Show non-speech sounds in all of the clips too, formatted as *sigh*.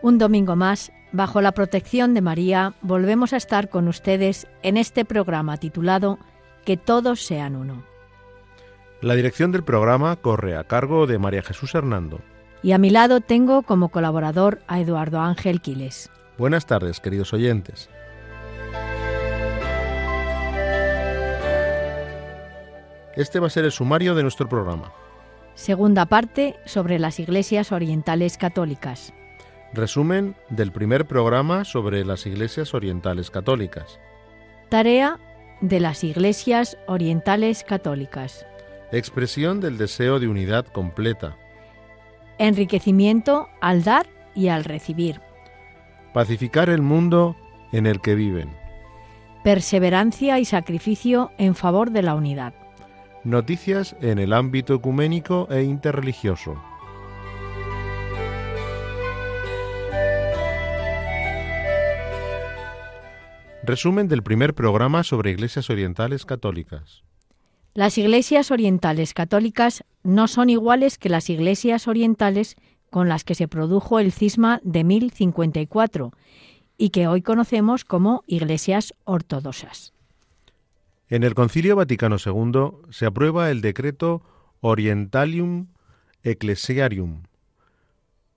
Un domingo más, bajo la protección de María, volvemos a estar con ustedes en este programa titulado Que todos sean uno. La dirección del programa corre a cargo de María Jesús Hernando. Y a mi lado tengo como colaborador a Eduardo Ángel Quiles. Buenas tardes, queridos oyentes. Este va a ser el sumario de nuestro programa. Segunda parte sobre las iglesias orientales católicas. Resumen del primer programa sobre las iglesias orientales católicas. Tarea de las iglesias orientales católicas. Expresión del deseo de unidad completa. Enriquecimiento al dar y al recibir. Pacificar el mundo en el que viven. Perseverancia y sacrificio en favor de la unidad. Noticias en el ámbito ecuménico e interreligioso. Resumen del primer programa sobre iglesias orientales católicas. Las iglesias orientales católicas no son iguales que las iglesias orientales con las que se produjo el cisma de 1054 y que hoy conocemos como iglesias ortodoxas. En el Concilio Vaticano II se aprueba el decreto Orientalium Ecclesiarium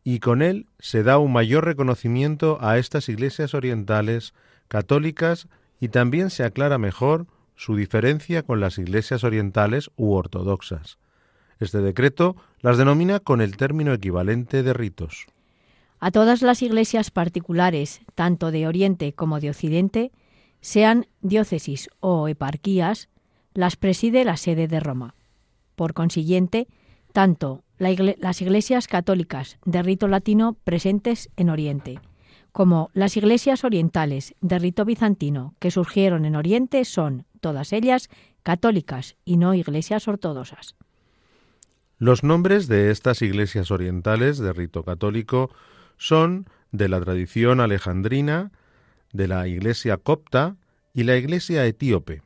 y con él se da un mayor reconocimiento a estas iglesias orientales católicas y también se aclara mejor su diferencia con las iglesias orientales u ortodoxas. Este decreto las denomina con el término equivalente de ritos. A todas las iglesias particulares, tanto de Oriente como de Occidente, sean diócesis o eparquías, las preside la sede de Roma. Por consiguiente, tanto las iglesias católicas de rito latino presentes en Oriente, como las iglesias orientales de rito bizantino que surgieron en Oriente son, todas ellas, católicas y no iglesias ortodoxas. Los nombres de estas iglesias orientales de rito católico son de la tradición alejandrina, de la iglesia copta y la iglesia etíope.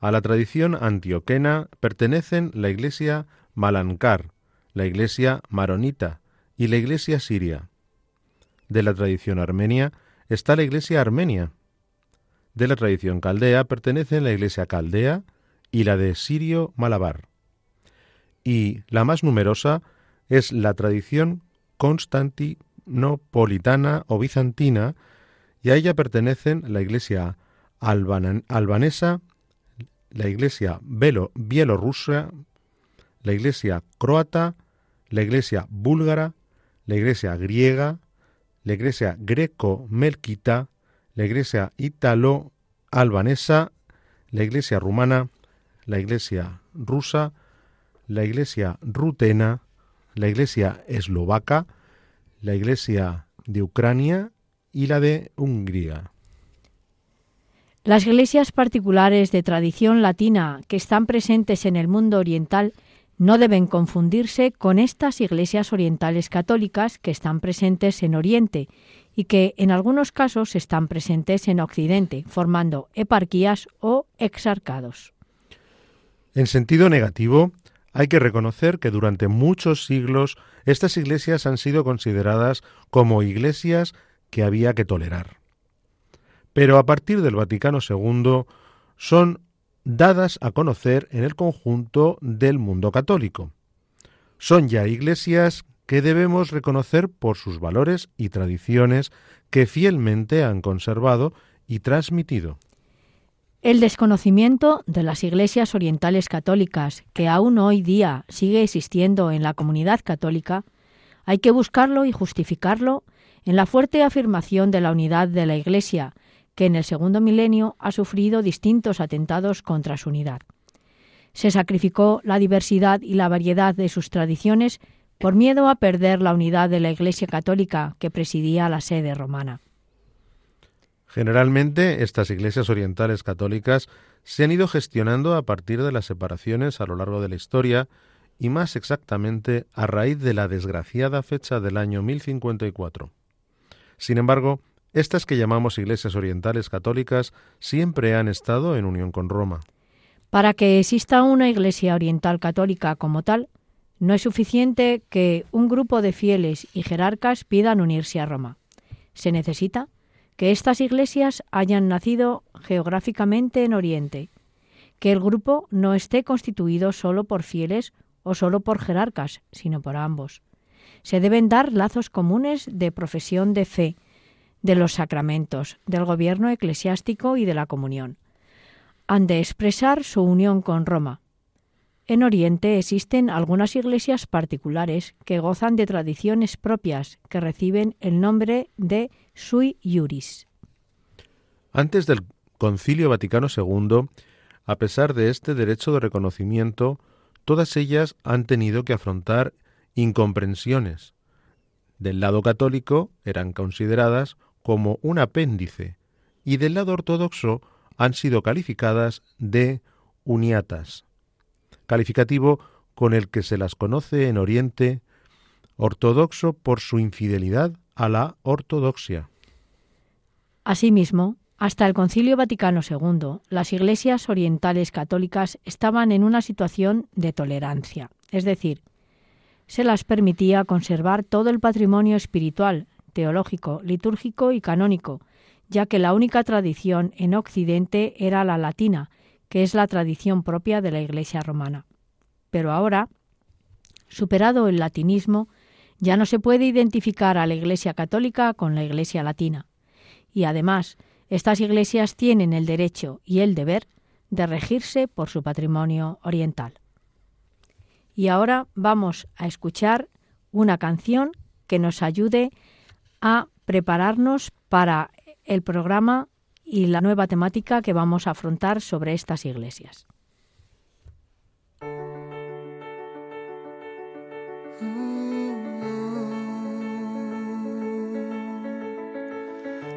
A la tradición antioquena pertenecen la iglesia malankar, la iglesia maronita y la iglesia siria. De la tradición armenia está la iglesia armenia. De la tradición caldea pertenecen la iglesia caldea y la de sirio malabar. Y la más numerosa es la tradición constantinopolitana o bizantina, y a ella pertenecen la iglesia albanesa, la iglesia bielorrusa, la iglesia croata, la iglesia búlgara, la iglesia griega, la iglesia greco-melquita, la iglesia italo-albanesa, la iglesia rumana, la iglesia rusa, la iglesia rutena, la iglesia eslovaca, la iglesia de Ucrania y la de Hungría. Las iglesias particulares de tradición latina que están presentes en el mundo oriental no deben confundirse con estas iglesias orientales católicas que están presentes en Oriente y que en algunos casos están presentes en Occidente, formando eparquías o exarcados. En sentido negativo, hay que reconocer que durante muchos siglos estas iglesias han sido consideradas como iglesias que había que tolerar. Pero a partir del Vaticano II son dadas a conocer en el conjunto del mundo católico. Son ya iglesias que debemos reconocer por sus valores y tradiciones que fielmente han conservado y transmitido. El desconocimiento de las iglesias orientales católicas, que aún hoy día sigue existiendo en la comunidad católica, hay que buscarlo y justificarlo en la fuerte afirmación de la unidad de la Iglesia, que en el segundo milenio ha sufrido distintos atentados contra su unidad. Se sacrificó la diversidad y la variedad de sus tradiciones por miedo a perder la unidad de la Iglesia católica que presidía la sede romana. Generalmente, estas iglesias orientales católicas se han ido gestionando a partir de las separaciones a lo largo de la historia y más exactamente a raíz de la desgraciada fecha del año 1054. Sin embargo, estas que llamamos iglesias orientales católicas siempre han estado en unión con Roma. Para que exista una iglesia oriental católica como tal, no es suficiente que un grupo de fieles y jerarcas pidan unirse a Roma. Se necesita que estas iglesias hayan nacido geográficamente en Oriente, que el grupo no esté constituido solo por fieles o solo por jerarcas, sino por ambos. Se deben dar lazos comunes de profesión de fe, de los sacramentos, del gobierno eclesiástico y de la comunión. Han de expresar su unión con Roma, en Oriente existen algunas iglesias particulares que gozan de tradiciones propias que reciben el nombre de sui iuris. Antes del Concilio Vaticano II, a pesar de este derecho de reconocimiento, todas ellas han tenido que afrontar incomprensiones. Del lado católico eran consideradas como un apéndice y del lado ortodoxo han sido calificadas de uniatas calificativo con el que se las conoce en Oriente ortodoxo por su infidelidad a la ortodoxia. Asimismo, hasta el Concilio Vaticano II, las iglesias orientales católicas estaban en una situación de tolerancia, es decir, se las permitía conservar todo el patrimonio espiritual, teológico, litúrgico y canónico, ya que la única tradición en Occidente era la latina, que es la tradición propia de la Iglesia romana. Pero ahora, superado el latinismo, ya no se puede identificar a la Iglesia católica con la Iglesia latina. Y además, estas iglesias tienen el derecho y el deber de regirse por su patrimonio oriental. Y ahora vamos a escuchar una canción que nos ayude a prepararnos para el programa y la nueva temática que vamos a afrontar sobre estas iglesias.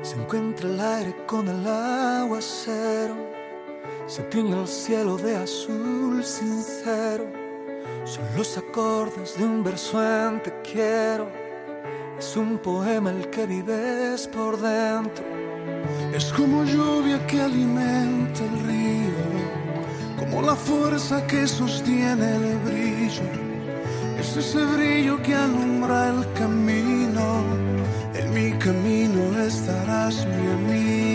Se encuentra el aire con el aguacero, se tiñe el cielo de azul sincero. Son los acordes de un verso en te quiero, es un poema el que vives por dentro es como lluvia que alimenta el río, como la fuerza que sostiene el brillo. Es ese brillo que alumbra el camino. En mi camino estarás mi amigo.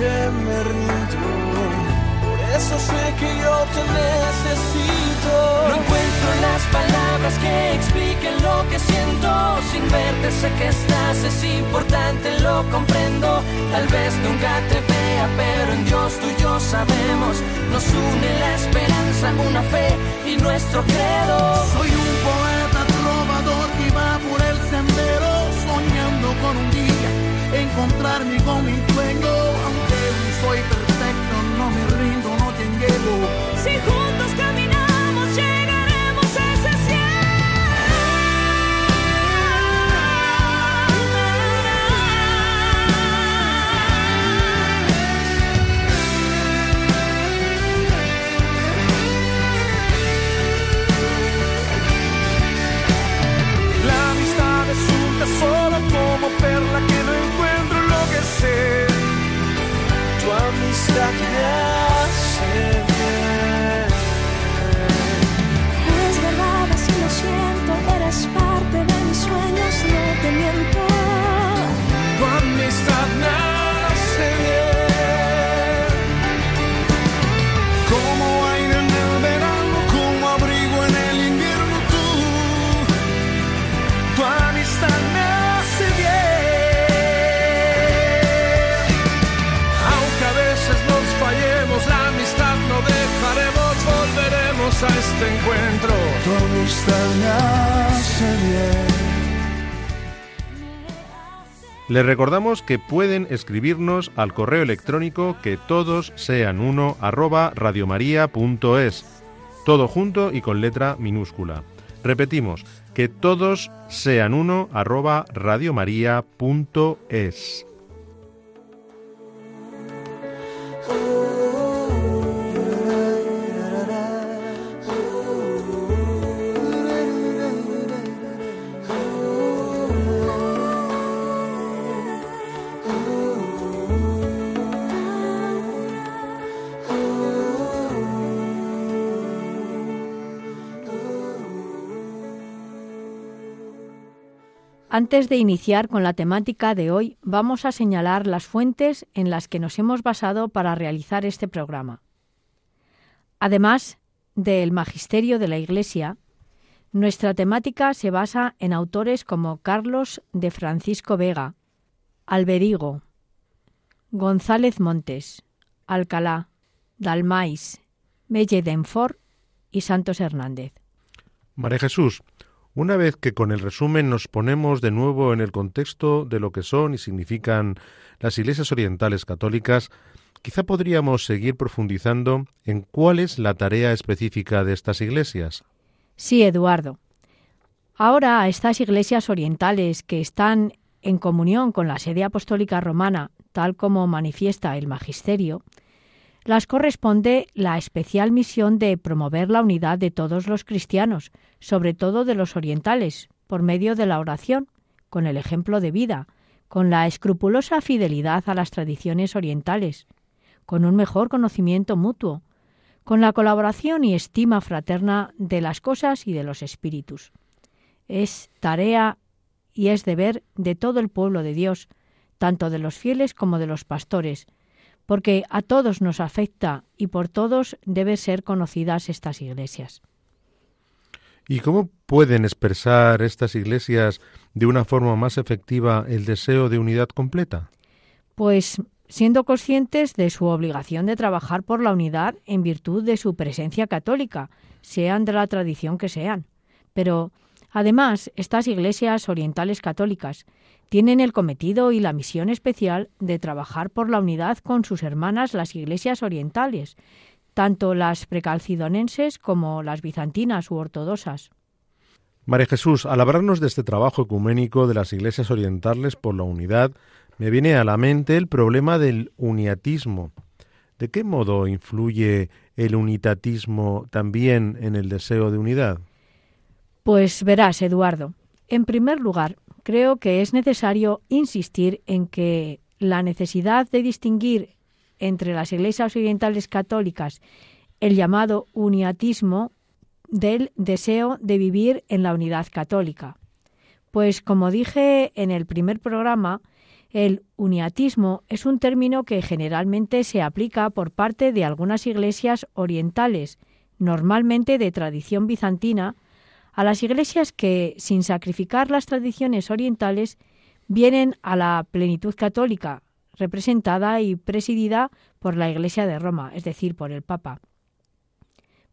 Por eso sé que yo te necesito. No encuentro las palabras que expliquen lo que siento. Sin verte sé que estás, es importante, lo comprendo. Tal vez nunca te vea, pero en Dios tú y yo sabemos. Nos une la esperanza, una fe y nuestro credo. Soy un poeta trovador que va por el sendero, soñando con un día encontrarme con mi dueño soy perfecto, no me rindo, no te llevo. Si juntos amistad me hace bien. Es verdad, así lo siento, eres parte de mis sueños, no te miento. Tu amistad me hace bien. A este encuentro. Tu amistad me hace bien. Les recordamos que pueden escribirnos al correo electrónico que todos sean uno arroba radiomaria.es, todo junto y con letra minúscula. Repetimos, que todos sean uno arroba radiomaria.es. Antes de iniciar con la temática de hoy, vamos a señalar las fuentes en las que nos hemos basado para realizar este programa. Además del magisterio de la Iglesia, nuestra temática se basa en autores como Carlos de Francisco Vega, Alberigo, González Montes, Alcalá, Dalmais, Melle Denfort y Santos Hernández. María Jesús, una vez que con el resumen nos ponemos de nuevo en el contexto de lo que son y significan las iglesias orientales católicas, quizá podríamos seguir profundizando en cuál es la tarea específica de estas iglesias. Sí, Eduardo. Ahora estas iglesias orientales que están en comunión con la sede apostólica romana, tal como manifiesta el magisterio, las corresponde la especial misión de promover la unidad de todos los cristianos, sobre todo de los orientales, por medio de la oración, con el ejemplo de vida, con la escrupulosa fidelidad a las tradiciones orientales, con un mejor conocimiento mutuo, con la colaboración y estima fraterna de las cosas y de los espíritus. Es tarea y es deber de todo el pueblo de Dios, tanto de los fieles como de los pastores, porque a todos nos afecta y por todos deben ser conocidas estas iglesias. ¿Y cómo pueden expresar estas iglesias de una forma más efectiva el deseo de unidad completa? Pues siendo conscientes de su obligación de trabajar por la unidad en virtud de su presencia católica, sean de la tradición que sean. Pero, además, estas iglesias orientales católicas tienen el cometido y la misión especial de trabajar por la unidad con sus hermanas las iglesias orientales, tanto las precalcidonenses como las bizantinas u ortodoxas. María Jesús, al hablarnos de este trabajo ecuménico de las iglesias orientales por la unidad, me viene a la mente el problema del uniatismo. ¿De qué modo influye el unitatismo también en el deseo de unidad? Pues verás, Eduardo, en primer lugar, creo que es necesario insistir en que la necesidad de distinguir entre las iglesias orientales católicas el llamado uniatismo del deseo de vivir en la unidad católica. Pues como dije en el primer programa, el uniatismo es un término que generalmente se aplica por parte de algunas iglesias orientales, normalmente de tradición bizantina, a las iglesias que, sin sacrificar las tradiciones orientales, vienen a la plenitud católica, representada y presidida por la Iglesia de Roma, es decir, por el Papa.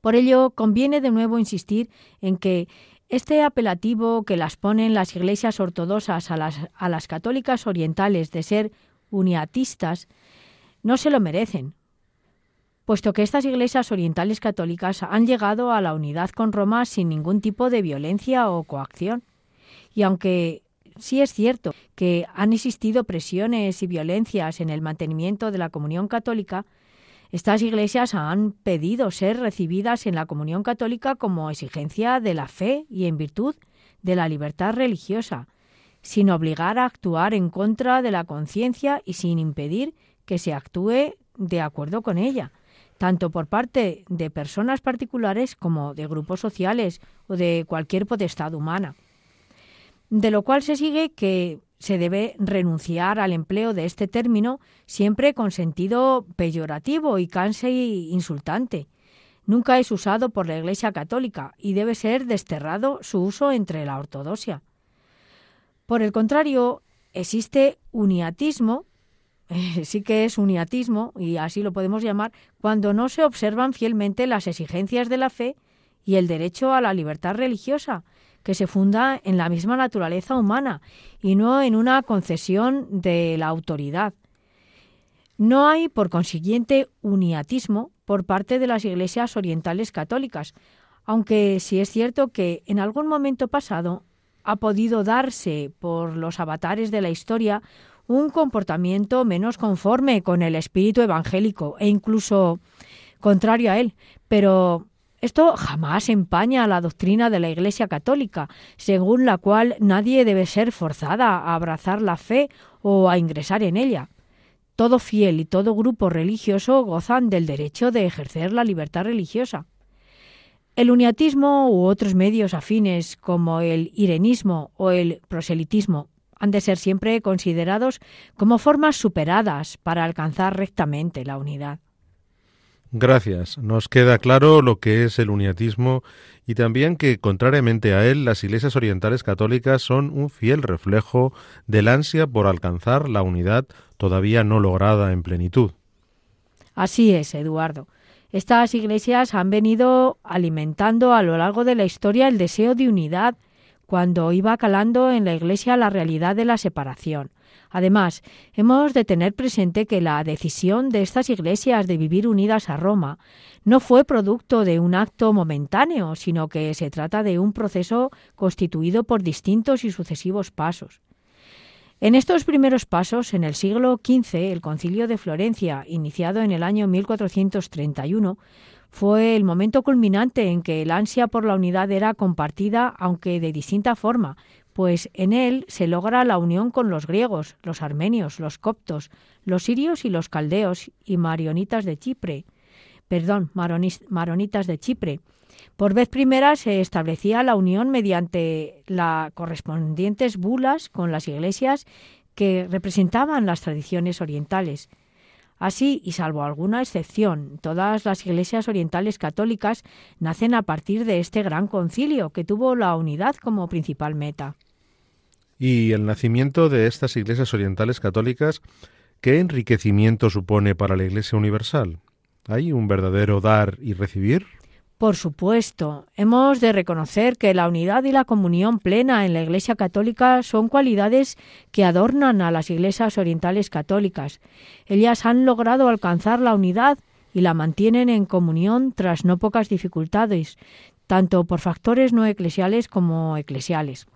Por ello, conviene de nuevo insistir en que este apelativo que las ponen las iglesias ortodoxas a las, a las católicas orientales de ser uniatistas no se lo merecen, puesto que estas iglesias orientales católicas han llegado a la unidad con Roma sin ningún tipo de violencia o coacción. Y aunque sí es cierto que han existido presiones y violencias en el mantenimiento de la comunión católica, estas iglesias han pedido ser recibidas en la comunión católica como exigencia de la fe y en virtud de la libertad religiosa, sin obligar a actuar en contra de la conciencia y sin impedir que se actúe de acuerdo con ella, tanto por parte de personas particulares como de grupos sociales o de cualquier potestad humana. De lo cual se sigue que se debe renunciar al empleo de este término siempre con sentido peyorativo y canse y insultante. Nunca es usado por la Iglesia Católica y debe ser desterrado su uso entre la ortodoxia. Por el contrario, existe uniatismo, *laughs* sí que es uniatismo, y así lo podemos llamar, cuando no se observan fielmente las exigencias de la fe y el derecho a la libertad religiosa, que se funda en la misma naturaleza humana y no en una concesión de la autoridad. No hay, por consiguiente, uniatismo por parte de las iglesias orientales católicas, aunque sí es cierto que en algún momento pasado ha podido darse por los avatares de la historia un comportamiento menos conforme con el espíritu evangélico e incluso contrario a él, pero esto jamás empaña la doctrina de la Iglesia Católica, según la cual nadie debe ser forzada a abrazar la fe o a ingresar en ella. Todo fiel y todo grupo religioso gozan del derecho de ejercer la libertad religiosa. El uniatismo u otros medios afines como el irenismo o el proselitismo han de ser siempre considerados como formas superadas para alcanzar rectamente la unidad. Gracias. Nos queda claro lo que es el uniatismo y también que, contrariamente a él, las iglesias orientales católicas son un fiel reflejo del ansia por alcanzar la unidad todavía no lograda en plenitud. Así es, Eduardo. Estas iglesias han venido alimentando a lo largo de la historia el deseo de unidad cuando iba calando en la iglesia la realidad de la separación. Además, hemos de tener presente que la decisión de estas iglesias de vivir unidas a Roma no fue producto de un acto momentáneo, sino que se trata de un proceso constituido por distintos y sucesivos pasos. En estos primeros pasos, en el siglo XV, el concilio de Florencia, iniciado en el año 1431, fue el momento culminante en que el ansia por la unidad era compartida, aunque de distinta forma, pues en él se logra la unión con los griegos, los armenios, los coptos, los sirios y los caldeos y marionitas de Chipre. Perdón, maronitas de Chipre. Por vez primera se establecía la unión mediante las correspondientes bulas con las iglesias que representaban las tradiciones orientales. Así, y salvo alguna excepción, todas las iglesias orientales católicas nacen a partir de este gran concilio que tuvo la unidad como principal meta. Y el nacimiento de estas iglesias orientales católicas, ¿qué enriquecimiento supone para la Iglesia Universal? ¿Hay un verdadero dar y recibir? Por supuesto, hemos de reconocer que la unidad y la comunión plena en la Iglesia Católica son cualidades que adornan a las iglesias orientales católicas. Ellas han logrado alcanzar la unidad y la mantienen en comunión tras no pocas dificultades, tanto por factores no eclesiales como eclesiales.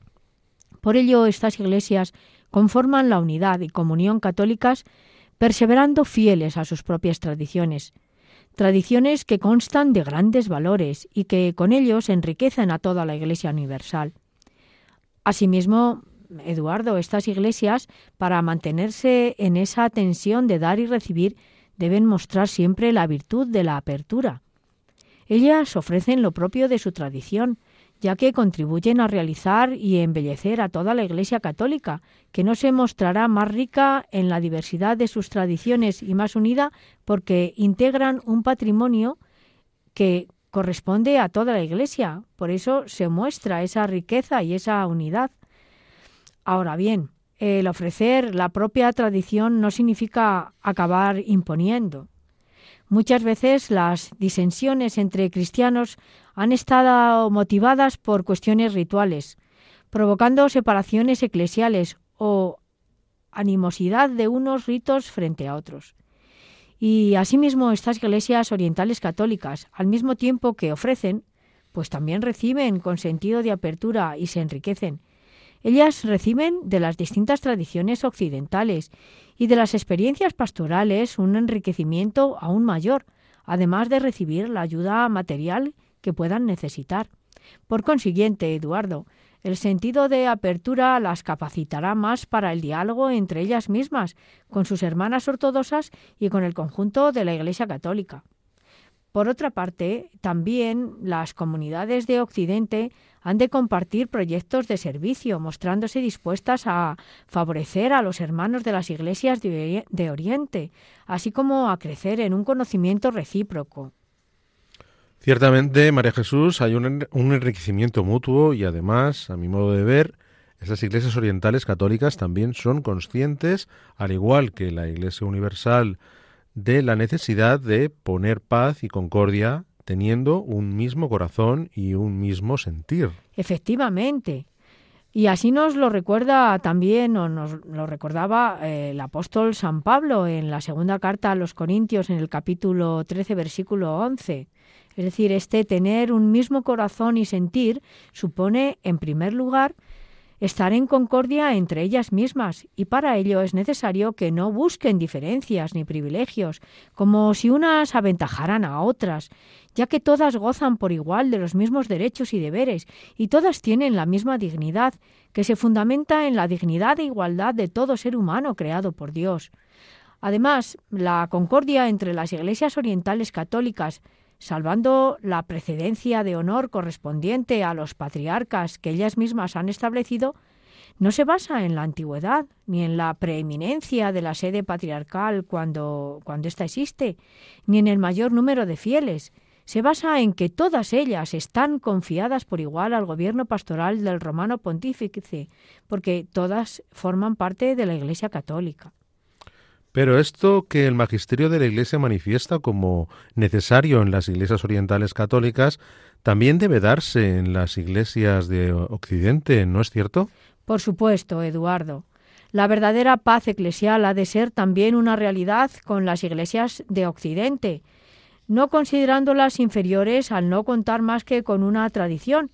Por ello, estas iglesias conforman la unidad y comunión católicas, perseverando fieles a sus propias tradiciones, tradiciones que constan de grandes valores y que con ellos enriquecen a toda la Iglesia universal. Asimismo, Eduardo, estas iglesias, para mantenerse en esa tensión de dar y recibir, deben mostrar siempre la virtud de la apertura. Ellas ofrecen lo propio de su tradición, ya que contribuyen a realizar y embellecer a toda la Iglesia católica, que no se mostrará más rica en la diversidad de sus tradiciones y más unida porque integran un patrimonio que corresponde a toda la Iglesia. Por eso se muestra esa riqueza y esa unidad. Ahora bien, el ofrecer la propia tradición no significa acabar imponiendo. Muchas veces las disensiones entre cristianos han estado motivadas por cuestiones rituales, provocando separaciones eclesiales o animosidad de unos ritos frente a otros. Y asimismo estas iglesias orientales católicas, al mismo tiempo que ofrecen, pues también reciben con sentido de apertura y se enriquecen. Ellas reciben de las distintas tradiciones occidentales y de las experiencias pastorales un enriquecimiento aún mayor, además de recibir la ayuda material que puedan necesitar. Por consiguiente, Eduardo, El sentido de apertura las capacitará más para el diálogo entre ellas mismas, con sus hermanas ortodoxas y con el conjunto de la Iglesia católica. Por otra parte, también las comunidades de Occidente han de compartir proyectos de servicio, mostrándose dispuestas a favorecer a los hermanos de las iglesias de, Oriente, así como a crecer en un conocimiento recíproco. Ciertamente, María Jesús, hay un, un enriquecimiento mutuo y además, a mi modo de ver, esas iglesias orientales católicas también son conscientes, al igual que la Iglesia Universal, de la necesidad de poner paz y concordia teniendo un mismo corazón y un mismo sentir. Efectivamente. Y así nos lo recuerda también, o nos lo recordaba eh, el apóstol San Pablo en la segunda carta a los Corintios, en el capítulo 13, versículo 11. Es decir, este tener un mismo corazón y sentir supone, en primer lugar, estar en concordia entre ellas mismas, y para ello es necesario que no busquen diferencias ni privilegios, como si unas aventajaran a otras, ya que todas gozan por igual de los mismos derechos y deberes, y todas tienen la misma dignidad, que se fundamenta en la dignidad e igualdad de todo ser humano creado por Dios. Además, la concordia entre las iglesias orientales católicas salvando la precedencia de honor correspondiente a los patriarcas que ellas mismas han establecido, no se basa en la antigüedad ni en la preeminencia de la sede patriarcal cuando, cuando ésta existe, ni en el mayor número de fieles. Se basa en que todas ellas están confiadas por igual al gobierno pastoral del romano pontífice, porque todas forman parte de la Iglesia católica. Pero esto que el magisterio de la Iglesia manifiesta como necesario en las iglesias orientales católicas, también debe darse en las iglesias de Occidente, ¿no es cierto? Por supuesto, Eduardo. La verdadera paz eclesial ha de ser también una realidad con las iglesias de Occidente, no considerándolas inferiores al no contar más que con una tradición,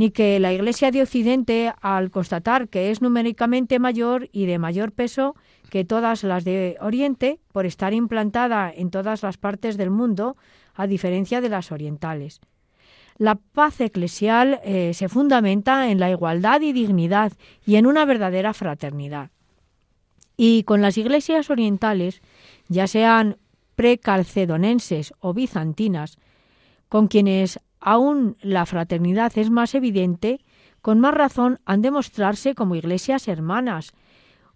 ni que la Iglesia de Occidente, al constatar que es numéricamente mayor y de mayor peso, que todas las de Oriente, por estar implantada en todas las partes del mundo, a diferencia de las orientales. La paz eclesial eh, se fundamenta en la igualdad y dignidad y en una verdadera fraternidad. Y con las iglesias orientales, ya sean precalcedonenses o bizantinas, con quienes aún la fraternidad es más evidente, con más razón han de mostrarse como iglesias hermanas,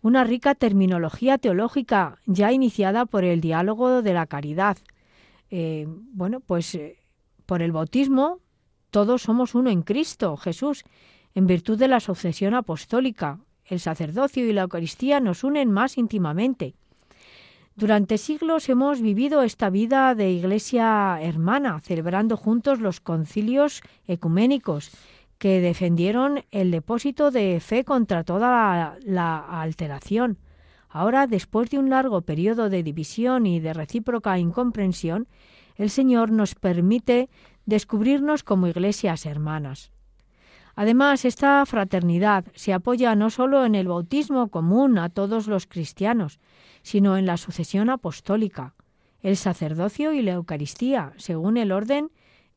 una rica terminología teológica ya iniciada por el diálogo de la caridad. Eh, bueno, pues eh, por el bautismo todos somos uno en Cristo, Jesús, en virtud de la sucesión apostólica. El sacerdocio y la Eucaristía nos unen más íntimamente. Durante siglos hemos vivido esta vida de iglesia hermana, celebrando juntos los concilios ecuménicos que defendieron el depósito de fe contra toda la, alteración. Ahora, después de un largo periodo de división y de recíproca incomprensión, el Señor nos permite descubrirnos como iglesias hermanas. Además, esta fraternidad se apoya no solo en el bautismo común a todos los cristianos, sino en la sucesión apostólica, el sacerdocio y la Eucaristía, según el orden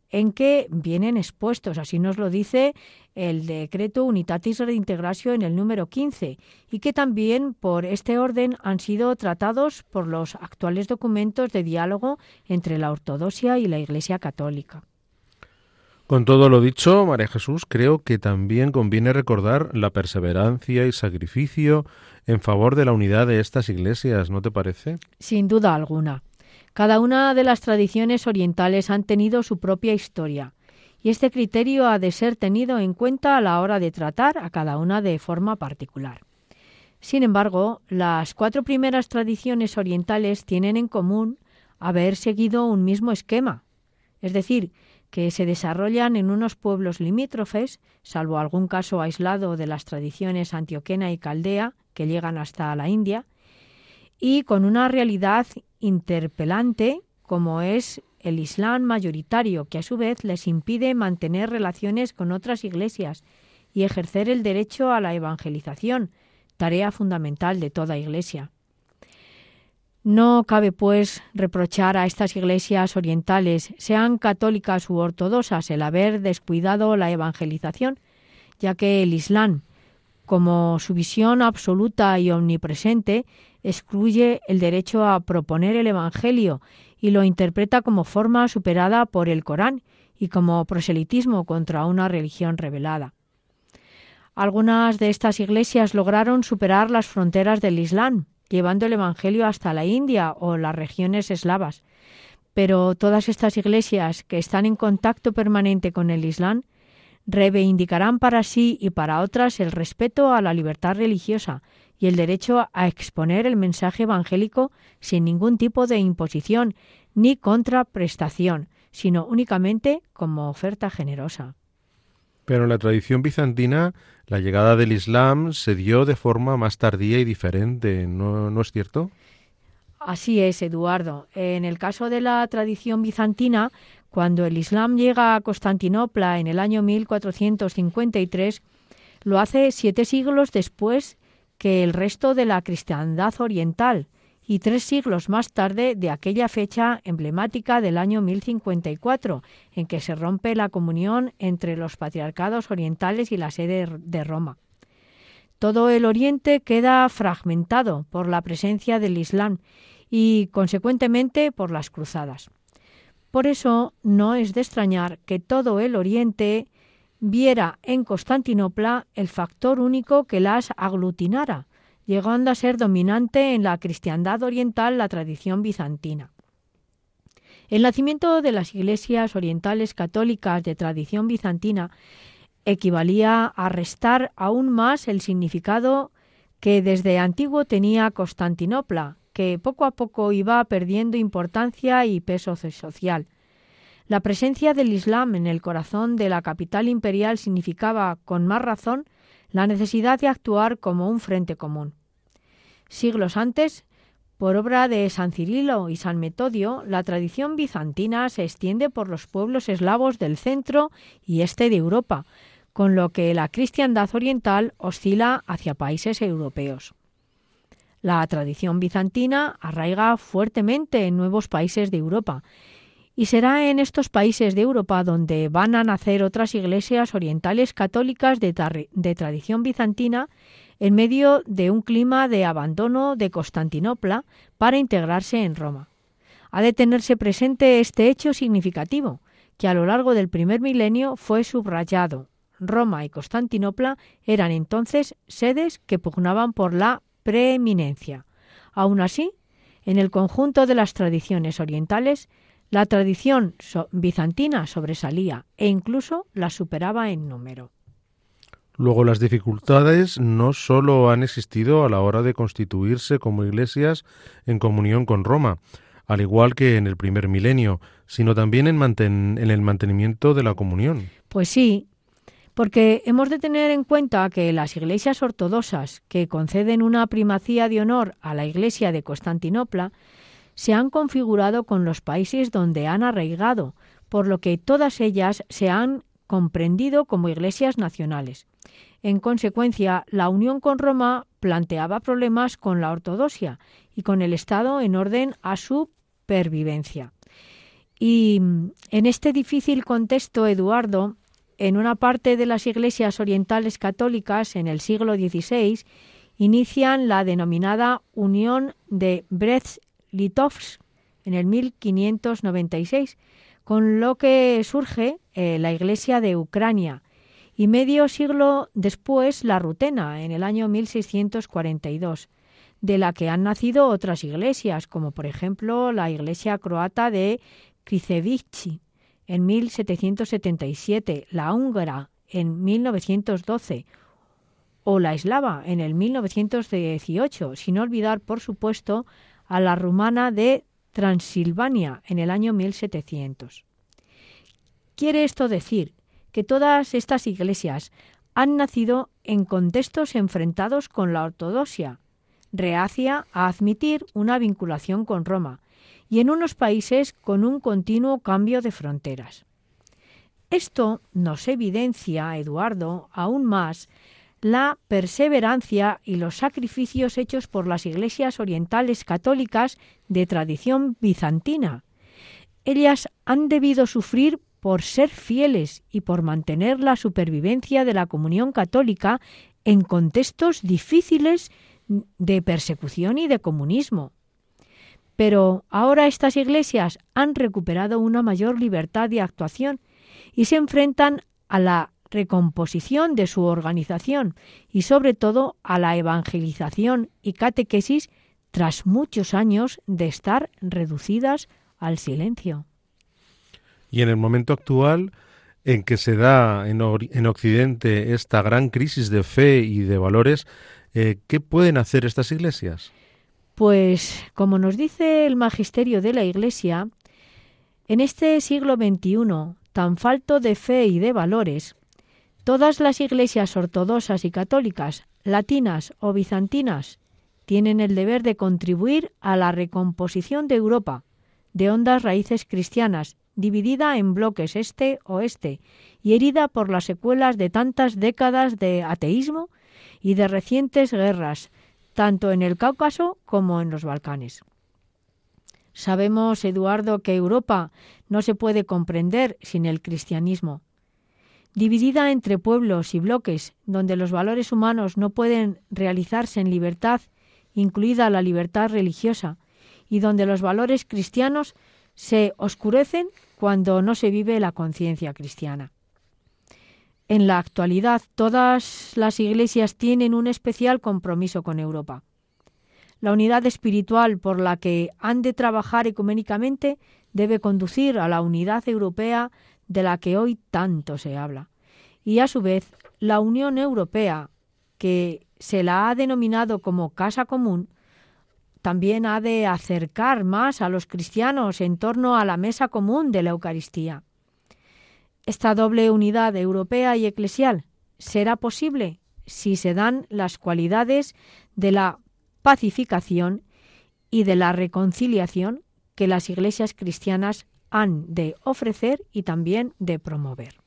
en que vienen expuestos, así nos lo dice el decreto Unitatis Reintegratio en el número 15, y que también por este orden han sido tratados por los actuales documentos de diálogo entre la ortodoxia y la Iglesia católica. Con todo lo dicho, María Jesús, creo que también conviene recordar la perseverancia y sacrificio en favor de la unidad de estas iglesias, ¿no te parece? Sin duda alguna. Cada una de las tradiciones orientales han tenido su propia historia, y este criterio ha de ser tenido en cuenta a la hora de tratar a cada una de forma particular. Sin embargo, las cuatro primeras tradiciones orientales tienen en común haber seguido un mismo esquema, es decir, que se desarrollan en unos pueblos limítrofes, salvo algún caso aislado de las tradiciones antioquena y caldea, que llegan hasta la India, y con una realidad interpelante como es el Islam mayoritario, que a su vez les impide mantener relaciones con otras iglesias y ejercer el derecho a la evangelización, tarea fundamental de toda iglesia. No cabe, pues, reprochar a estas iglesias orientales, sean católicas u ortodoxas, el haber descuidado la evangelización, ya que el Islam, como su visión absoluta y omnipresente, excluye el derecho a proponer el Evangelio y lo interpreta como forma superada por el Corán y como proselitismo contra una religión revelada. Algunas de estas iglesias lograron superar las fronteras del Islam, llevando el Evangelio hasta la India o las regiones eslavas. Pero todas estas iglesias que están en contacto permanente con el Islam reivindicarán para sí y para otras el respeto a la libertad religiosa y el derecho a exponer el mensaje evangélico sin ningún tipo de imposición ni contraprestación, sino únicamente como oferta generosa. Pero la tradición bizantina la llegada del Islam se dio de forma más tardía y diferente, ¿no, ¿no es cierto? Así es, Eduardo. En el caso de la tradición bizantina, cuando el Islam llega a Constantinopla en el año 1453, lo hace siete siglos después que el resto de la cristiandad oriental y tres siglos más tarde de aquella fecha emblemática del año 1054, en que se rompe la comunión entre los patriarcados orientales y la sede de Roma. Todo el Oriente queda fragmentado por la presencia del Islam y, consecuentemente, por las cruzadas. Por eso no es de extrañar que todo el Oriente viera en Constantinopla el factor único que las aglutinara, llegando a ser dominante en la cristiandad oriental la tradición bizantina. El nacimiento de las iglesias orientales católicas de tradición bizantina equivalía a restar aún más el significado que desde antiguo tenía Constantinopla, que poco a poco iba perdiendo importancia y peso social. La presencia del Islam en el corazón de la capital imperial significaba, con más razón, la necesidad de actuar como un frente común. Siglos antes, por obra de San Cirilo y San Metodio, la tradición bizantina se extiende por los pueblos eslavos del centro y este de Europa, con lo que la cristiandad oriental oscila hacia países europeos. La tradición bizantina arraiga fuertemente en nuevos países de Europa y será en estos países de Europa donde van a nacer otras iglesias orientales católicas de, tradición bizantina en medio de un clima de abandono de Constantinopla para integrarse en Roma. Ha de tenerse presente este hecho significativo, que a lo largo del primer milenio fue subrayado. Roma y Constantinopla eran entonces sedes que pugnaban por la preeminencia. Aun así, en el conjunto de las tradiciones orientales, la tradición bizantina sobresalía e incluso la superaba en número. Luego las dificultades no sólo han existido a la hora de constituirse como iglesias en comunión con Roma, al igual que en el primer milenio, sino también en, en el mantenimiento de la comunión. Pues sí, porque hemos de tener en cuenta que las iglesias ortodoxas que conceden una primacía de honor a la iglesia de Constantinopla se han configurado con los países donde han arraigado, por lo que todas ellas se han comprendido como iglesias nacionales. En consecuencia, la unión con Roma planteaba problemas con la ortodoxia y con el Estado en orden a su pervivencia. Y en este difícil contexto, Eduardo, en una parte de las iglesias orientales católicas en el siglo XVI, inician la denominada Unión de Brest Litovsk en el 1596, con lo que surge eh, la Iglesia de Ucrania. Y medio siglo después la Rutena en el año 1642, de la que han nacido otras iglesias, como por ejemplo la Iglesia croata de Kricevici en 1777, la húngara en 1912 o la eslava en el 1918, sin olvidar, por supuesto, a la rumana de Transilvania en el año 1700. Quiere esto decir que todas estas iglesias han nacido en contextos enfrentados con la ortodoxia, reacia a admitir una vinculación con Roma, y en unos países con un continuo cambio de fronteras. Esto nos evidencia, Eduardo, aún más la perseverancia y los sacrificios hechos por las iglesias orientales católicas de tradición bizantina. Ellas han debido sufrir por ser fieles y por mantener la supervivencia de la comunión católica en contextos difíciles de persecución y de comunismo. Pero ahora estas iglesias han recuperado una mayor libertad de actuación y se enfrentan a la recomposición de su organización y sobre todo a la evangelización y catequesis tras muchos años de estar reducidas al silencio. Y en el momento actual en que se da en, Occidente esta gran crisis de fe y de valores, eh, ¿qué pueden hacer estas iglesias? Pues, como nos dice el magisterio de la Iglesia, en este siglo XXI, tan falto de fe y de valores, todas las iglesias ortodoxas y católicas, latinas o bizantinas, tienen el deber de contribuir a la recomposición de Europa, de hondas raíces cristianas, dividida en bloques este-oeste y herida por las secuelas de tantas décadas de ateísmo y de recientes guerras, tanto en el Cáucaso como en los Balcanes. Sabemos, Eduardo, que Europa no se puede comprender sin el cristianismo. Dividida entre pueblos y bloques, donde los valores humanos no pueden realizarse en libertad, incluida la libertad religiosa, y donde los valores cristianos se oscurecen cuando no se vive la conciencia cristiana. En la actualidad, todas las iglesias tienen un especial compromiso con Europa. La unidad espiritual por la que han de trabajar ecuménicamente debe conducir a la unidad europea de la que hoy tanto se habla. Y a su vez, la Unión Europea, que se la ha denominado como casa común, también ha de acercar más a los cristianos en torno a la mesa común de la Eucaristía. Esta doble unidad europea y eclesial será posible si se dan las cualidades de la pacificación y de la reconciliación que las iglesias cristianas han de ofrecer y también de promover.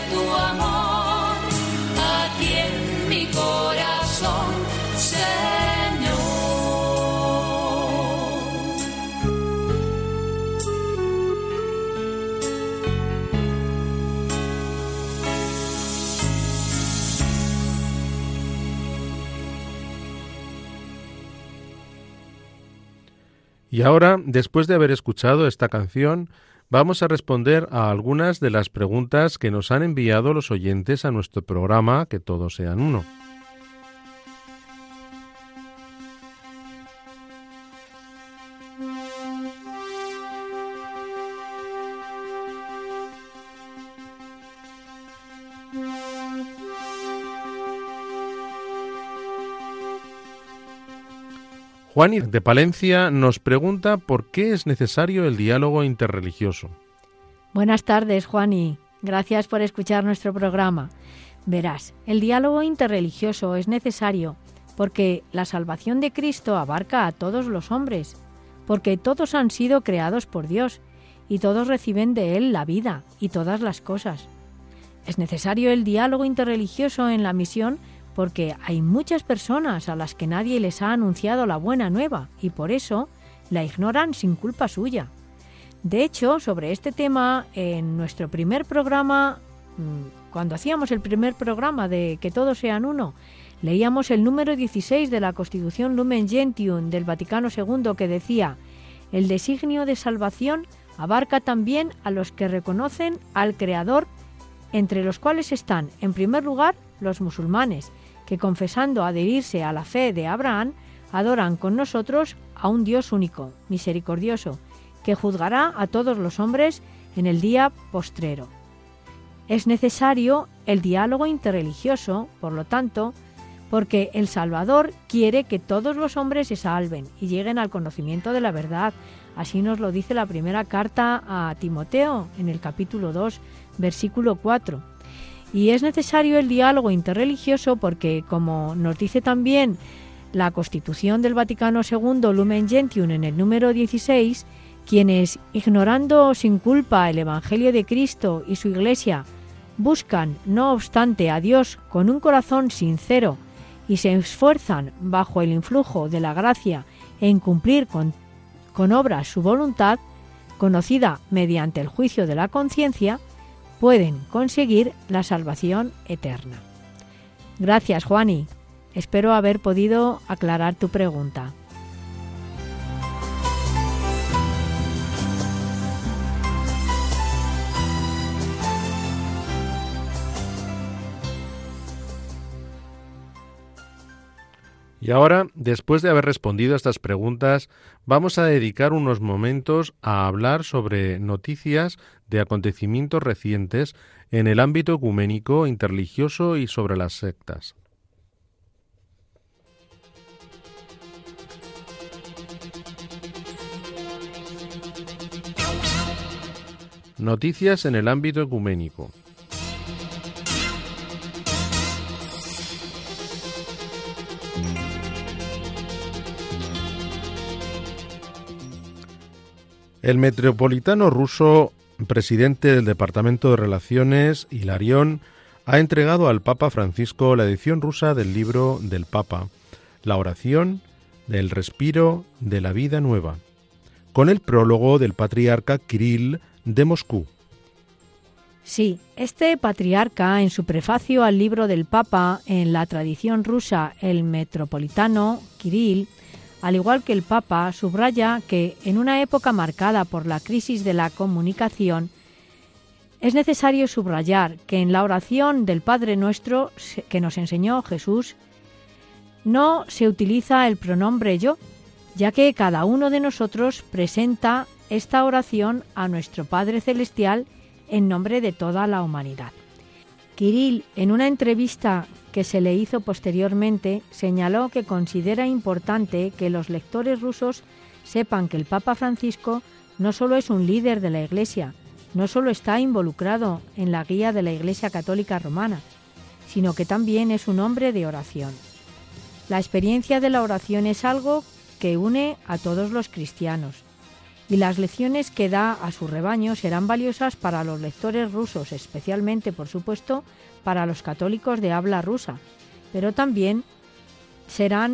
Y ahora, después de haber escuchado esta canción, vamos a responder a algunas de las preguntas que nos han enviado los oyentes a nuestro programa Que todos sean uno. Juan de Palencia nos pregunta por qué es necesario el diálogo interreligioso. Buenas tardes, Juani. Gracias por escuchar nuestro programa. Verás, el diálogo interreligioso es necesario porque la salvación de Cristo abarca a todos los hombres, porque todos han sido creados por Dios y todos reciben de Él la vida y todas las cosas. Es necesario el diálogo interreligioso en la misión porque hay muchas personas a las que nadie les ha anunciado la buena nueva y por eso la ignoran sin culpa suya. De hecho, sobre este tema, en nuestro primer programa, mm, cuando hacíamos el primer programa de Que todos sean uno, leíamos el número 16 de la Constitución Lumen Gentium del Vaticano II que decía, el designio de salvación abarca también a los que reconocen al Creador, entre los cuales están, en primer lugar, los musulmanes, que confesando adherirse a la fe de Abraham, adoran con nosotros a un Dios único, misericordioso, que juzgará a todos los hombres en el día postrero. Es necesario el diálogo interreligioso, por lo tanto, porque el Salvador quiere que todos los hombres se salven y lleguen al conocimiento de la verdad. Así nos lo dice la primera carta a Timoteo en el capítulo 2, versículo 4. Y es necesario el diálogo interreligioso porque, como nos dice también la Constitución del Vaticano II Lumen Gentium en el número 16, quienes, ignorando sin culpa el Evangelio de Cristo y su Iglesia, buscan, no obstante, a Dios con un corazón sincero y se esfuerzan bajo el influjo de la gracia en cumplir con, con obras su voluntad, conocida mediante el juicio de la conciencia, pueden conseguir la salvación eterna. Gracias, Juani. Espero haber podido aclarar tu pregunta. Y ahora, después de haber respondido a estas preguntas, vamos a dedicar unos momentos a hablar sobre noticias de acontecimientos recientes en el ámbito ecuménico, interreligioso y sobre las sectas. Noticias en el ámbito ecuménico. El metropolitano ruso, presidente del Departamento de Relaciones, Hilarión, ha entregado al Papa Francisco la edición rusa del libro del Papa, La oración del respiro de la vida nueva, con el prólogo del patriarca Kirill de Moscú. Sí, este patriarca, en su prefacio al libro del Papa, en la tradición rusa, el metropolitano Kirill, al igual que el Papa, subraya que en una época marcada por la crisis de la comunicación, es necesario subrayar que en la oración del Padre Nuestro que nos enseñó Jesús, no se utiliza el pronombre yo, ya que cada uno de nosotros presenta esta oración a nuestro Padre Celestial en nombre de toda la humanidad. Kirill, en una entrevista que se le hizo posteriormente, señaló que considera importante que los lectores rusos sepan que el Papa Francisco no solo es un líder de la Iglesia, no solo está involucrado en la guía de la Iglesia Católica Romana, sino que también es un hombre de oración. La experiencia de la oración es algo que une a todos los cristianos y las lecciones que da a su rebaño serán valiosas para los lectores rusos, especialmente, por supuesto, para los católicos de habla rusa, pero también será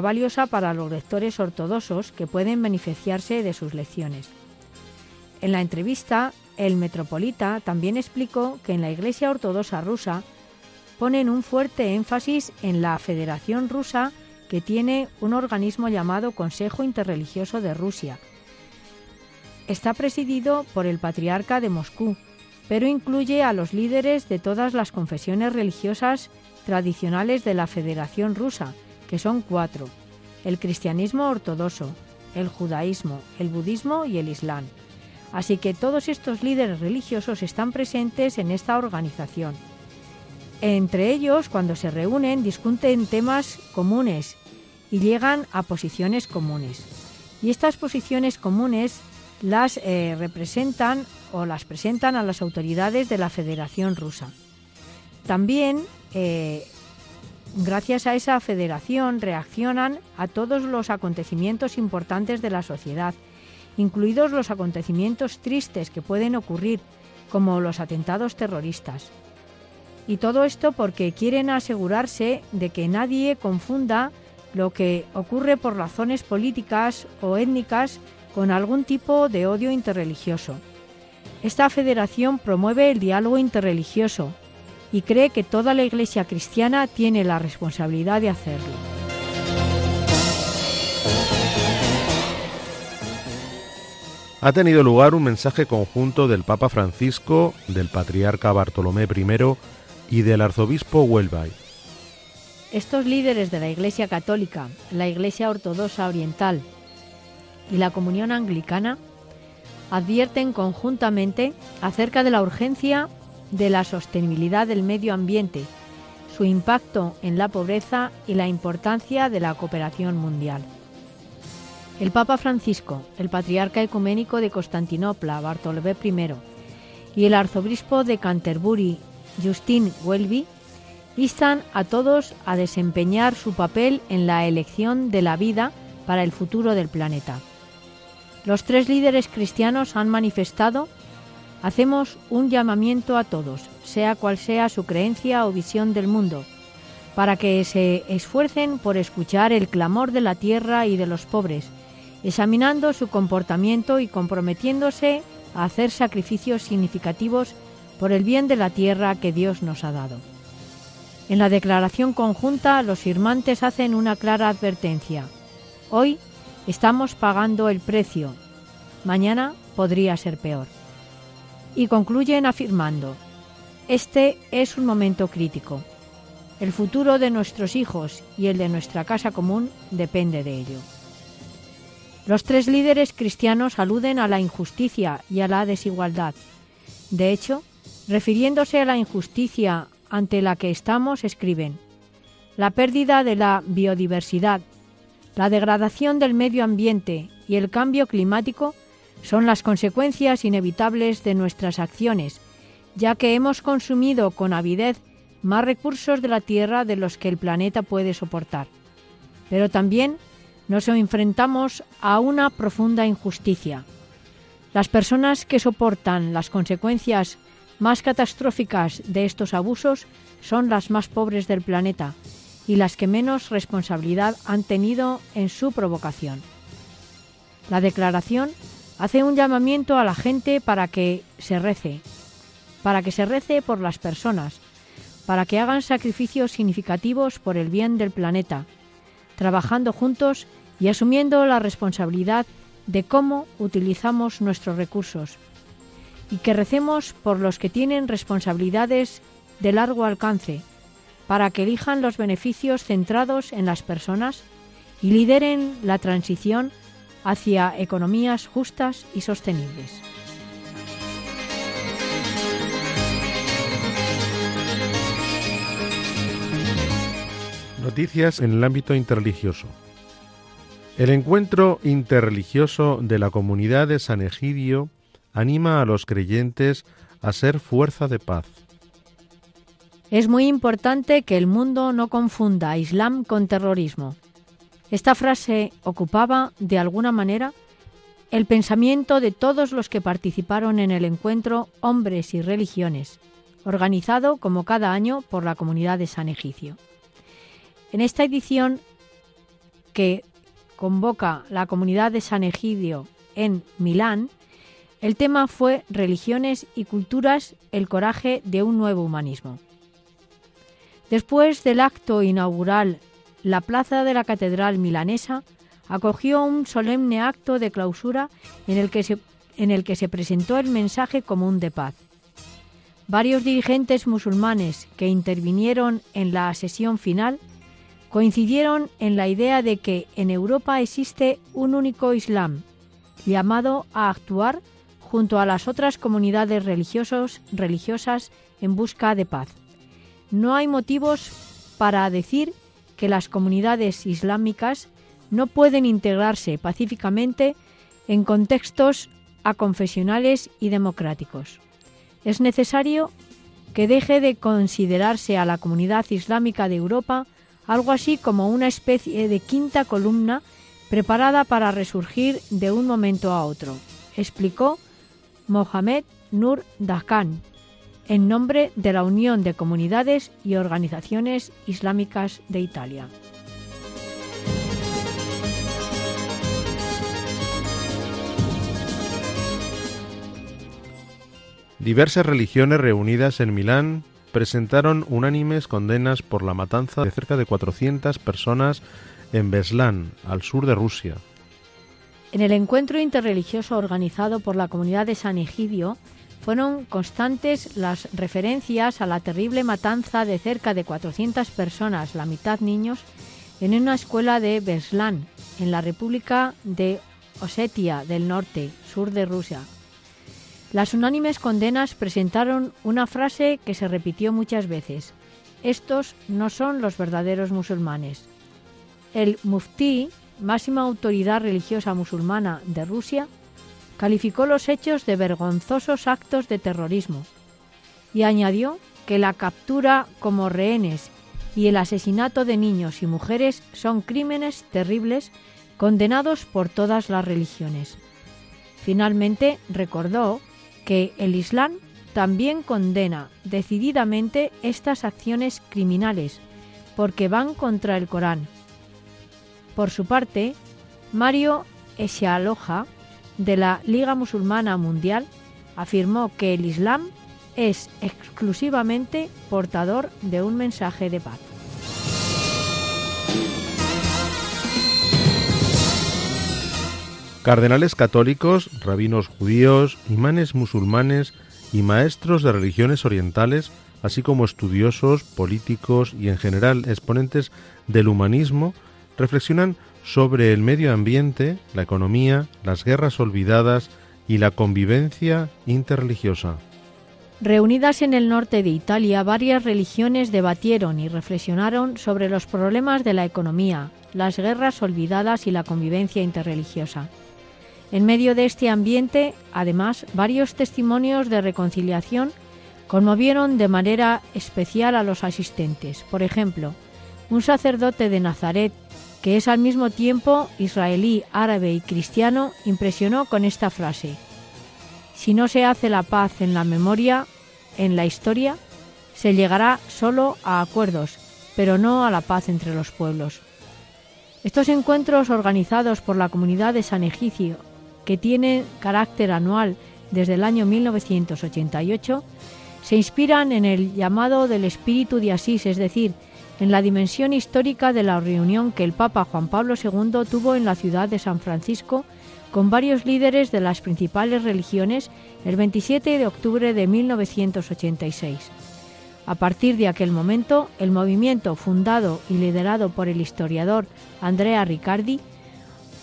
valiosa para los lectores ortodoxos que pueden beneficiarse de sus lecciones. En la entrevista, el metropolita también explicó que en la Iglesia Ortodoxa rusa ponen un fuerte énfasis en la Federación Rusa que tiene un organismo llamado Consejo Interreligioso de Rusia, Está presidido por el Patriarca de Moscú, pero incluye a los líderes de todas las confesiones religiosas tradicionales de la Federación Rusa, que son cuatro, el cristianismo ortodoxo, el judaísmo, el budismo y el islam. Así que todos estos líderes religiosos están presentes en esta organización. Entre ellos, cuando se reúnen, discuten temas comunes y llegan a posiciones comunes. Y estas posiciones comunes las eh, representan o las presentan a las autoridades de la Federación Rusa. También, eh, gracias a esa federación, reaccionan a todos los acontecimientos importantes de la sociedad, incluidos los acontecimientos tristes que pueden ocurrir, como los atentados terroristas. Y todo esto porque quieren asegurarse de que nadie confunda lo que ocurre por razones políticas o étnicas con algún tipo de odio interreligioso. Esta federación promueve el diálogo interreligioso y cree que toda la Iglesia cristiana tiene la responsabilidad de hacerlo. Ha tenido lugar un mensaje conjunto del Papa Francisco, del Patriarca Bartolomé I y del Arzobispo Huelvay. Estos líderes de la Iglesia Católica, la Iglesia Ortodoxa Oriental y la Comunión Anglicana advierten conjuntamente acerca de la urgencia de la sostenibilidad del medio ambiente, su impacto en la pobreza y la importancia de la cooperación mundial. El Papa Francisco, el Patriarca Ecuménico de Constantinopla, Bartolomé I, y el Arzobispo de Canterbury, Justin Welby, instan a todos a desempeñar su papel en la elección de la vida para el futuro del planeta. Los tres líderes cristianos han manifestado, hacemos un llamamiento a todos, sea cual sea su creencia o visión del mundo, para que se esfuercen por escuchar el clamor de la tierra y de los pobres, examinando su comportamiento y comprometiéndose a hacer sacrificios significativos por el bien de la tierra que Dios nos ha dado. En la declaración conjunta, los firmantes hacen una clara advertencia. Hoy Estamos pagando el precio. Mañana podría ser peor. Y concluyen afirmando, este es un momento crítico. El futuro de nuestros hijos y el de nuestra casa común depende de ello. Los tres líderes cristianos aluden a la injusticia y a la desigualdad. De hecho, refiriéndose a la injusticia ante la que estamos, escriben, la pérdida de la biodiversidad la degradación del medio ambiente y el cambio climático son las consecuencias inevitables de nuestras acciones, ya que hemos consumido con avidez más recursos de la Tierra de los que el planeta puede soportar. Pero también nos enfrentamos a una profunda injusticia. Las personas que soportan las consecuencias más catastróficas de estos abusos son las más pobres del planeta, y las que menos responsabilidad han tenido en su provocación. La declaración hace un llamamiento a la gente para que se rece, para que se rece por las personas, para que hagan sacrificios significativos por el bien del planeta, trabajando juntos y asumiendo la responsabilidad de cómo utilizamos nuestros recursos, y que recemos por los que tienen responsabilidades de largo alcance, para que elijan los beneficios centrados en las personas y lideren la transición hacia economías justas y sostenibles. Noticias en el ámbito interreligioso. El encuentro interreligioso de la comunidad de San Egidio anima a los creyentes a ser fuerza de paz es muy importante que el mundo no confunda Islam con terrorismo. Esta frase ocupaba, de alguna manera, el pensamiento de todos los que participaron en el encuentro Hombres y Religiones, organizado como cada año por la comunidad de San Egidio. En esta edición que convoca la comunidad de San Egidio en Milán, el tema fue Religiones y Culturas, el coraje de un nuevo humanismo. Después del acto inaugural, la plaza de la Catedral milanesa acogió un solemne acto de clausura en el que se, presentó el mensaje común de paz. Varios dirigentes musulmanes que intervinieron en la sesión final coincidieron en la idea de que en Europa existe un único Islam, llamado a actuar junto a las otras comunidades religiosas en busca de paz. No hay motivos para decir que las comunidades islámicas no pueden integrarse pacíficamente en contextos aconfesionales y democráticos. Es necesario que deje de considerarse a la comunidad islámica de Europa algo así como una especie de quinta columna preparada para resurgir de un momento a otro, explicó Mohamed Nur Dakan, en nombre de la Unión de Comunidades y Organizaciones Islámicas de Italia. Diversas religiones reunidas en Milán presentaron unánimes condenas por la matanza de cerca de 400 personas en Beslan, al sur de Rusia. En el encuentro interreligioso organizado por la comunidad de San Egidio, fueron constantes las referencias a la terrible matanza de cerca de 400 personas, la mitad niños, en una escuela de Beslan, en la República de Osetia del Norte, sur de Rusia, las unánimes condenas presentaron una frase que se repitió muchas veces. Estos no son los verdaderos musulmanes. El muftí, máxima autoridad religiosa musulmana de Rusia, calificó los hechos de vergonzosos actos de terrorismo y añadió que la captura como rehenes y el asesinato de niños y mujeres son crímenes terribles condenados por todas las religiones. Finalmente recordó que el Islam también condena decididamente estas acciones criminales porque van contra el Corán. Por su parte, Mario Eshealoja, de la Liga Musulmana Mundial, afirmó que el Islam es exclusivamente portador de un mensaje de paz. Cardenales católicos, rabinos judíos, imanes musulmanes y maestros de religiones orientales, así como estudiosos, políticos y en general exponentes del humanismo, reflexionan sobre el medio ambiente, la economía, las guerras olvidadas y la convivencia interreligiosa. Reunidas en el norte de Italia, varias religiones debatieron y reflexionaron sobre los problemas de la economía, las guerras olvidadas y la convivencia interreligiosa. En medio de este ambiente, además, varios testimonios de reconciliación conmovieron de manera especial a los asistentes. Por ejemplo, un sacerdote de Nazaret, que es al mismo tiempo israelí, árabe y cristiano, impresionó con esta frase. Si no se hace la paz en la memoria, en la historia, se llegará solo a acuerdos, pero no a la paz entre los pueblos. Estos encuentros organizados por la comunidad de San Egidio que tiene carácter anual desde el año 1988, se inspiran en el llamado del espíritu de Asís, es decir, en la dimensión histórica de la reunión que el Papa Juan Pablo II tuvo en la ciudad de San Francisco con varios líderes de las principales religiones el 27 de octubre de 1986. A partir de aquel momento, el movimiento fundado y liderado por el historiador Andrea Riccardi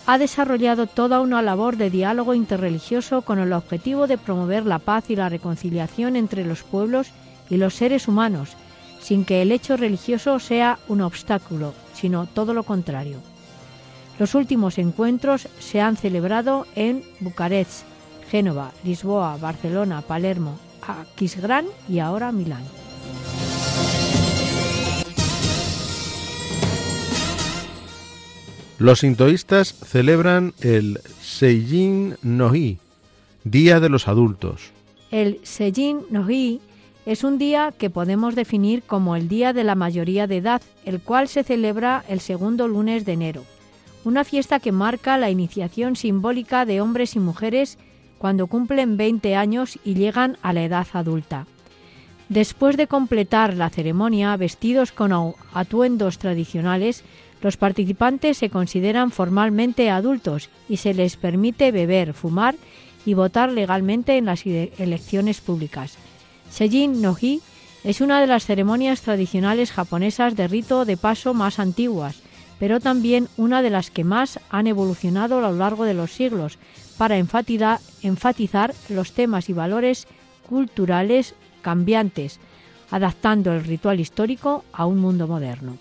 ha desarrollado toda una labor de diálogo interreligioso con el objetivo de promover la paz y la reconciliación entre los pueblos y los seres humanos, sin que el hecho religioso sea un obstáculo, sino todo lo contrario. Los últimos encuentros se han celebrado en Bucarest, Génova, Lisboa, Barcelona, Palermo, Aquisgrán y ahora Milán. Los sintoístas celebran el Seijin Nohi, Día de los Adultos. El Seijin Nohi es un día que podemos definir como el Día de la Mayoría de Edad, el cual se celebra el segundo lunes de enero. Una fiesta que marca la iniciación simbólica de hombres y mujeres cuando cumplen 20 años y llegan a la edad adulta. Después de completar la ceremonia vestidos con atuendos tradicionales, los participantes se consideran formalmente adultos y se les permite beber, fumar y votar legalmente en las elecciones públicas. Seijin no Hi es una de las ceremonias tradicionales japonesas de rito de paso más antiguas, pero también una de las que más han evolucionado a lo largo de los siglos para enfatizar, enfatizar los temas y valores culturales cambiantes, adaptando el ritual histórico a un mundo moderno.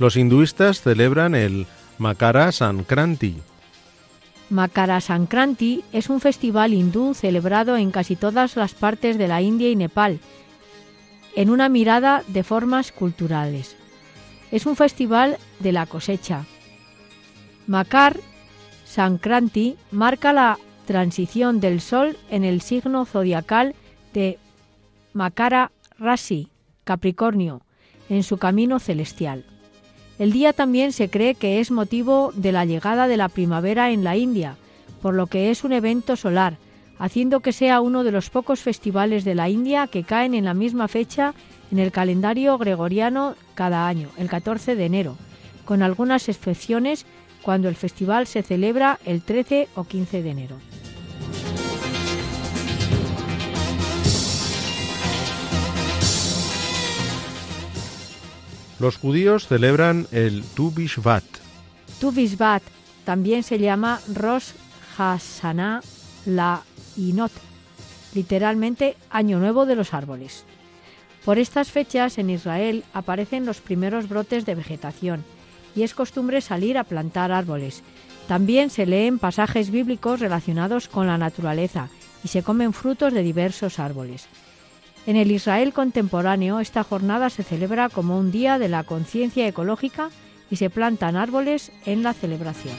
Los hinduistas celebran el Makara Sankranti. Makara Sankranti es un festival hindú celebrado en casi todas las partes de la India y Nepal, en una mirada de formas culturales. Es un festival de la cosecha. Makar Sankranti marca la transición del Sol en el signo zodiacal de Makara Rasi, Capricornio, en su camino celestial. El día también se cree que es motivo de la llegada de la primavera en la India, por lo que es un evento solar, haciendo que sea uno de los pocos festivales de la India que caen en la misma fecha en el calendario gregoriano cada año, el 14 de enero, con algunas excepciones cuando el festival se celebra el 13 o 15 de enero. Los judíos celebran el Tu Bishvat. Tu Bishvat también se llama Rosh Hashanah la Inot, literalmente Año Nuevo de los Árboles. Por estas fechas en Israel aparecen los primeros brotes de vegetación y es costumbre salir a plantar árboles. También se leen pasajes bíblicos relacionados con la naturaleza y se comen frutos de diversos árboles. En el Israel contemporáneo, esta jornada se celebra como un día de la conciencia ecológica y se plantan árboles en la celebración.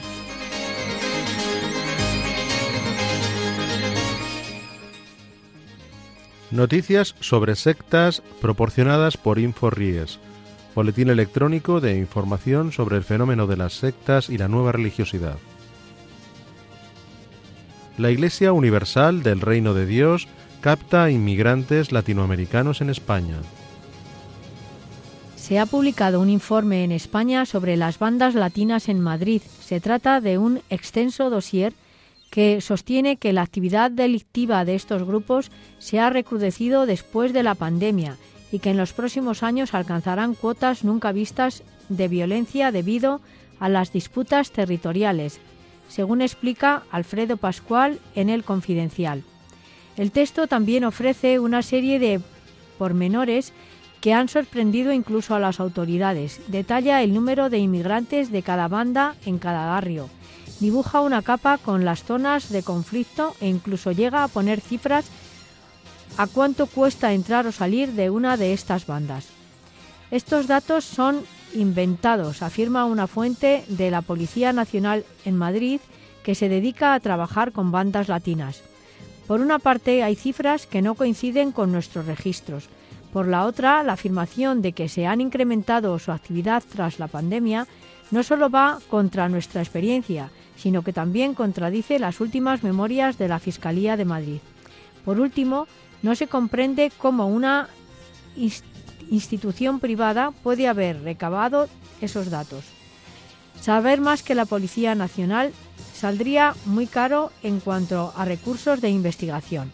Noticias sobre sectas proporcionadas por InfoRies, boletín electrónico de información sobre el fenómeno de las sectas y la nueva religiosidad. La Iglesia Universal del Reino de Dios capta inmigrantes latinoamericanos en España. Se ha publicado un informe en España sobre las bandas latinas en Madrid. Se trata de un extenso dossier que sostiene que la actividad delictiva de estos grupos se ha recrudecido después de la pandemia y que en los próximos años alcanzarán cuotas nunca vistas de violencia debido a las disputas territoriales, según explica Alfredo Pascual en El Confidencial. El texto también ofrece una serie de pormenores que han sorprendido incluso a las autoridades. Detalla el número de inmigrantes de cada banda en cada barrio. Dibuja una capa con las zonas de conflicto e incluso llega a poner cifras a cuánto cuesta entrar o salir de una de estas bandas. Estos datos son inventados, afirma una fuente de la Policía Nacional en Madrid que se dedica a trabajar con bandas latinas. Por una parte, hay cifras que no coinciden con nuestros registros. Por la otra, la afirmación de que se han incrementado su actividad tras la pandemia no solo va contra nuestra experiencia, sino que también contradice las últimas memorias de la Fiscalía de Madrid. Por último, no se comprende cómo una institución privada puede haber recabado esos datos. Saber más que la Policía Nacional saldría muy caro en cuanto a recursos de investigación.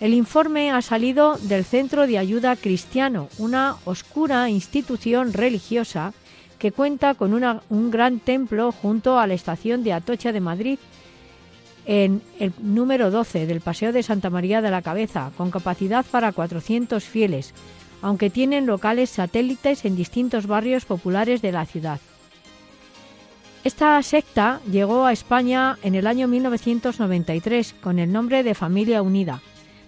El informe ha salido del Centro de Ayuda Cristiano, una oscura institución religiosa que cuenta con un gran templo junto a la estación de Atocha de Madrid en el número 12 del Paseo de Santa María de la Cabeza, con capacidad para 400 fieles, aunque tienen locales satélites en distintos barrios populares de la ciudad. Esta secta llegó a España en el año 1993 con el nombre de Familia Unida,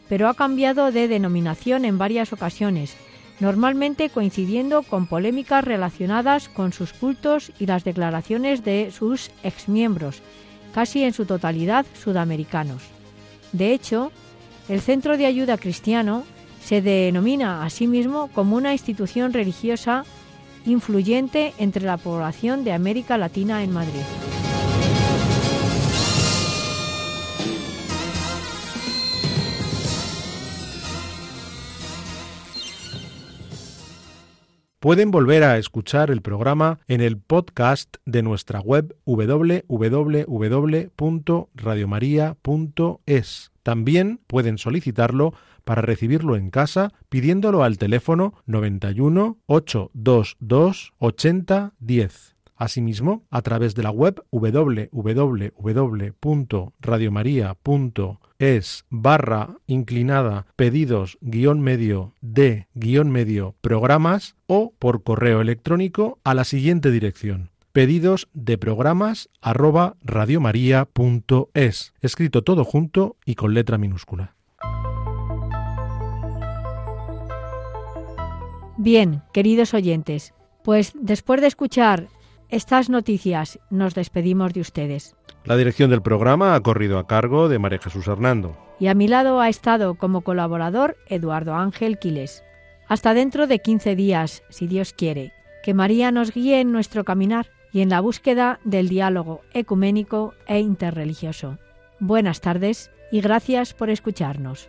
pero ha cambiado de denominación en varias ocasiones, normalmente coincidiendo con polémicas relacionadas con sus cultos y las declaraciones de sus exmiembros, casi en su totalidad sudamericanos. De hecho, el Centro de Ayuda Cristiano se denomina a sí mismo como una institución religiosa influyente entre la población de América Latina en Madrid. Pueden volver a escuchar el programa en el podcast de nuestra web www.radiomaria.es. También pueden solicitarlo para recibirlo en casa pidiéndolo al teléfono 91 822 8010. Asimismo, a través de la web www.radiomaria.es barra inclinada pedidos guion medio de guion medio programas o por correo electrónico a la siguiente dirección pedidos de programas arroba radiomaria.es escrito todo junto y con letra minúscula. Bien, queridos oyentes, pues después de escuchar estas noticias nos despedimos de ustedes. La dirección del programa ha corrido a cargo de María Jesús Hernando. Y a mi lado ha estado como colaborador Eduardo Ángel Quiles. Hasta dentro de 15 días, si Dios quiere. Que María nos guíe en nuestro caminar y en la búsqueda del diálogo ecuménico e interreligioso. Buenas tardes y gracias por escucharnos.